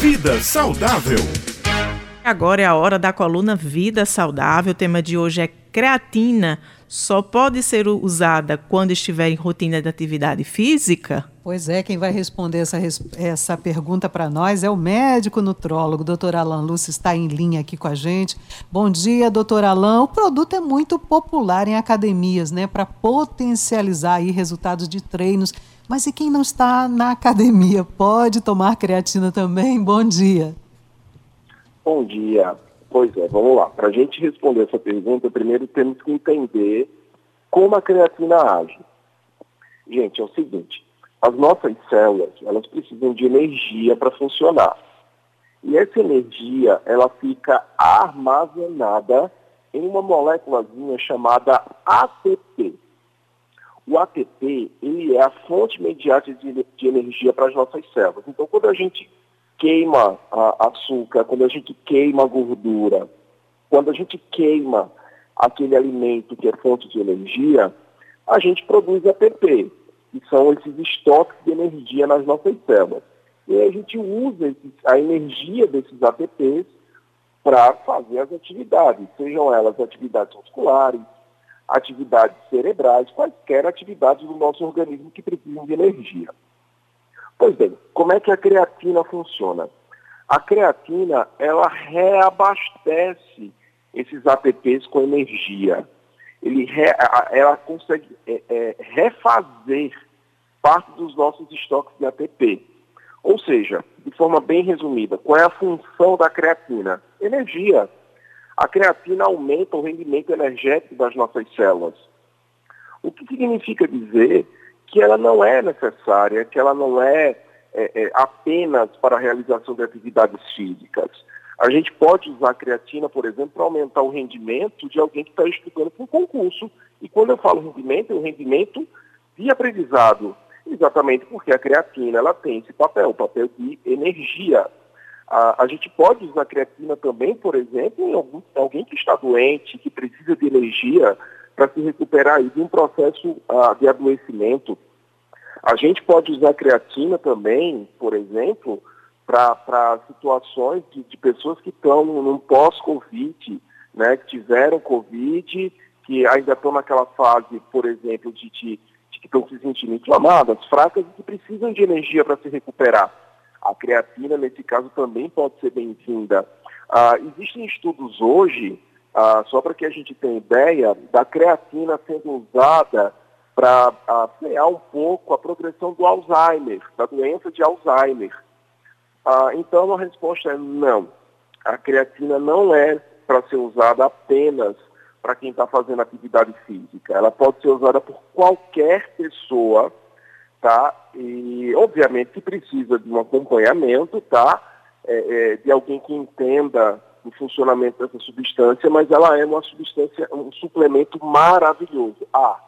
Vida Saudável. Agora é a hora da coluna Vida Saudável. O tema de hoje é creatina. Só pode ser usada quando estiver em rotina de atividade física? Pois é, quem vai responder essa, essa pergunta para nós é o médico nutrólogo, doutor Alan Lúcio, está em linha aqui com a gente. Bom dia, doutor Alan. O produto é muito popular em academias, né, para potencializar aí resultados de treinos mas e quem não está na academia pode tomar creatina também? Bom dia. Bom dia. Pois é, vamos lá. Para a gente responder essa pergunta, primeiro temos que entender como a creatina age. Gente, é o seguinte: as nossas células elas precisam de energia para funcionar. E essa energia ela fica armazenada em uma moléculazinha chamada ATP. ATP ele é a fonte imediata de, de energia para as nossas células. Então, quando a gente queima açúcar, quando a gente queima gordura, quando a gente queima aquele alimento que é fonte de energia, a gente produz ATP, que são esses estoques de energia nas nossas células. E a gente usa esses, a energia desses ATPs para fazer as atividades, sejam elas atividades musculares, atividades cerebrais, quaisquer atividades do nosso organismo que precisam de energia. Pois bem, como é que a creatina funciona? A creatina, ela reabastece esses ATPs com energia. Ele re, ela consegue é, é, refazer parte dos nossos estoques de ATP. Ou seja, de forma bem resumida, qual é a função da creatina? Energia. A creatina aumenta o rendimento energético das nossas células. O que significa dizer que ela não é necessária, que ela não é, é, é apenas para a realização de atividades físicas. A gente pode usar a creatina, por exemplo, para aumentar o rendimento de alguém que está estudando para um concurso. E quando eu falo rendimento, é o rendimento de aprendizado. Exatamente porque a creatina ela tem esse papel, o papel de energia. A, a gente pode usar creatina também, por exemplo, em algum, alguém que está doente, que precisa de energia para se recuperar de um processo uh, de adoecimento. A gente pode usar creatina também, por exemplo, para situações de, de, pessoas que estão num pós-Covid, né, que tiveram Covid, que ainda estão naquela fase, por exemplo, de, de, de que estão se sentindo inflamadas, fracas e que precisam de energia para se recuperar. A creatina, nesse caso, também pode ser bem-vinda. Ah, existem estudos hoje, ah, só para que a gente tenha ideia, da creatina sendo usada para ah, frear um pouco a progressão do Alzheimer, da doença de Alzheimer. Ah, então, a resposta é não. A creatina não é para ser usada apenas para quem está fazendo atividade física. Ela pode ser usada por qualquer pessoa tá? E obviamente precisa de um acompanhamento, tá? É, é, de alguém que entenda o funcionamento dessa substância, mas ela é uma substância, um suplemento maravilhoso. Ah,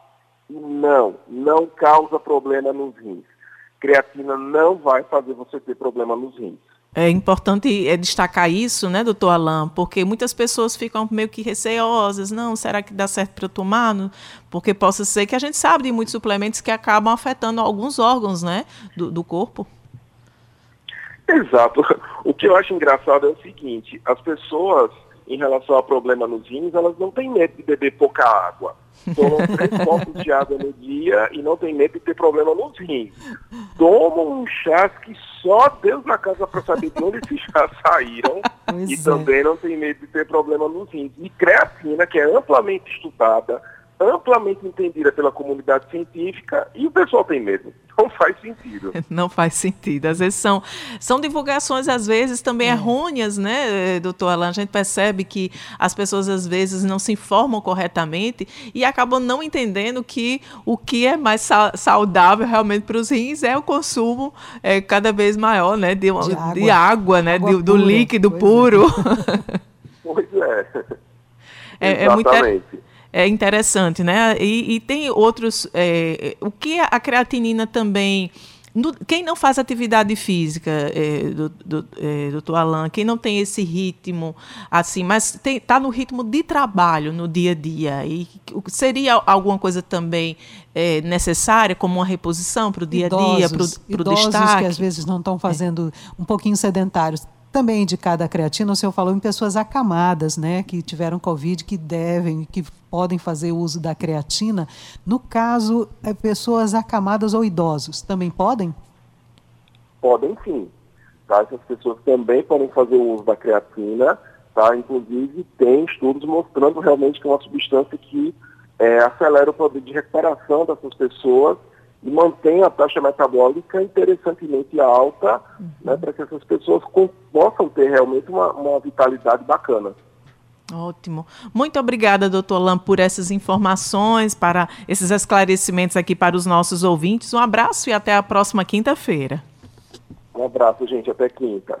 não, não causa problema nos rins. Creatina não vai fazer você ter problema nos rins. É importante é, destacar isso, né, doutor Alain, porque muitas pessoas ficam meio que receosas. Não, será que dá certo para eu tomar? Porque possa ser que a gente sabe de muitos suplementos que acabam afetando alguns órgãos, né, do, do corpo. Exato. O que eu acho engraçado é o seguinte: as pessoas, em relação a problema nos rins, elas não têm medo de beber pouca água tomam três copos de água no dia e não tem medo de ter problema nos rins. Tomam um chá que só Deus na casa para saber de onde esses chás saíram pois e é. também não tem medo de ter problema nos rins. E creatina, que é amplamente estudada, amplamente entendida pela comunidade científica e o pessoal tem medo. Não faz sentido. Não faz sentido. Às vezes são, são divulgações, às vezes, também é. errôneas, né, doutor Alan? A gente percebe que as pessoas, às vezes, não se informam corretamente e acabam não entendendo que o que é mais saudável realmente para os rins é o consumo é, cada vez maior, né, de, de água, de água né, água de, do líquido pois puro. É. pois é. É, é muito é interessante, né? E, e tem outros. É, o que a creatinina também no, quem não faz atividade física, é, do, do, é, doutor Alain, quem não tem esse ritmo, assim, mas está no ritmo de trabalho no dia a dia, e seria alguma coisa também é, necessária, como uma reposição para o dia a dia, para o destaque? que às vezes não estão fazendo um pouquinho sedentários também indicada a creatina, o senhor falou em pessoas acamadas, né, que tiveram Covid, que devem, que podem fazer uso da creatina. No caso, é pessoas acamadas ou idosos, também podem? Podem sim. Tá? Essas pessoas também podem fazer o uso da creatina, tá? Inclusive, tem estudos mostrando realmente que é uma substância que é, acelera o poder de recuperação dessas pessoas e mantém a taxa metabólica interessantemente alta, uhum. né, para que essas pessoas com, possam ter realmente uma, uma vitalidade bacana. Ótimo. Muito obrigada, doutor Lam, por essas informações, para esses esclarecimentos aqui para os nossos ouvintes. Um abraço e até a próxima quinta-feira. Um abraço, gente. Até quinta.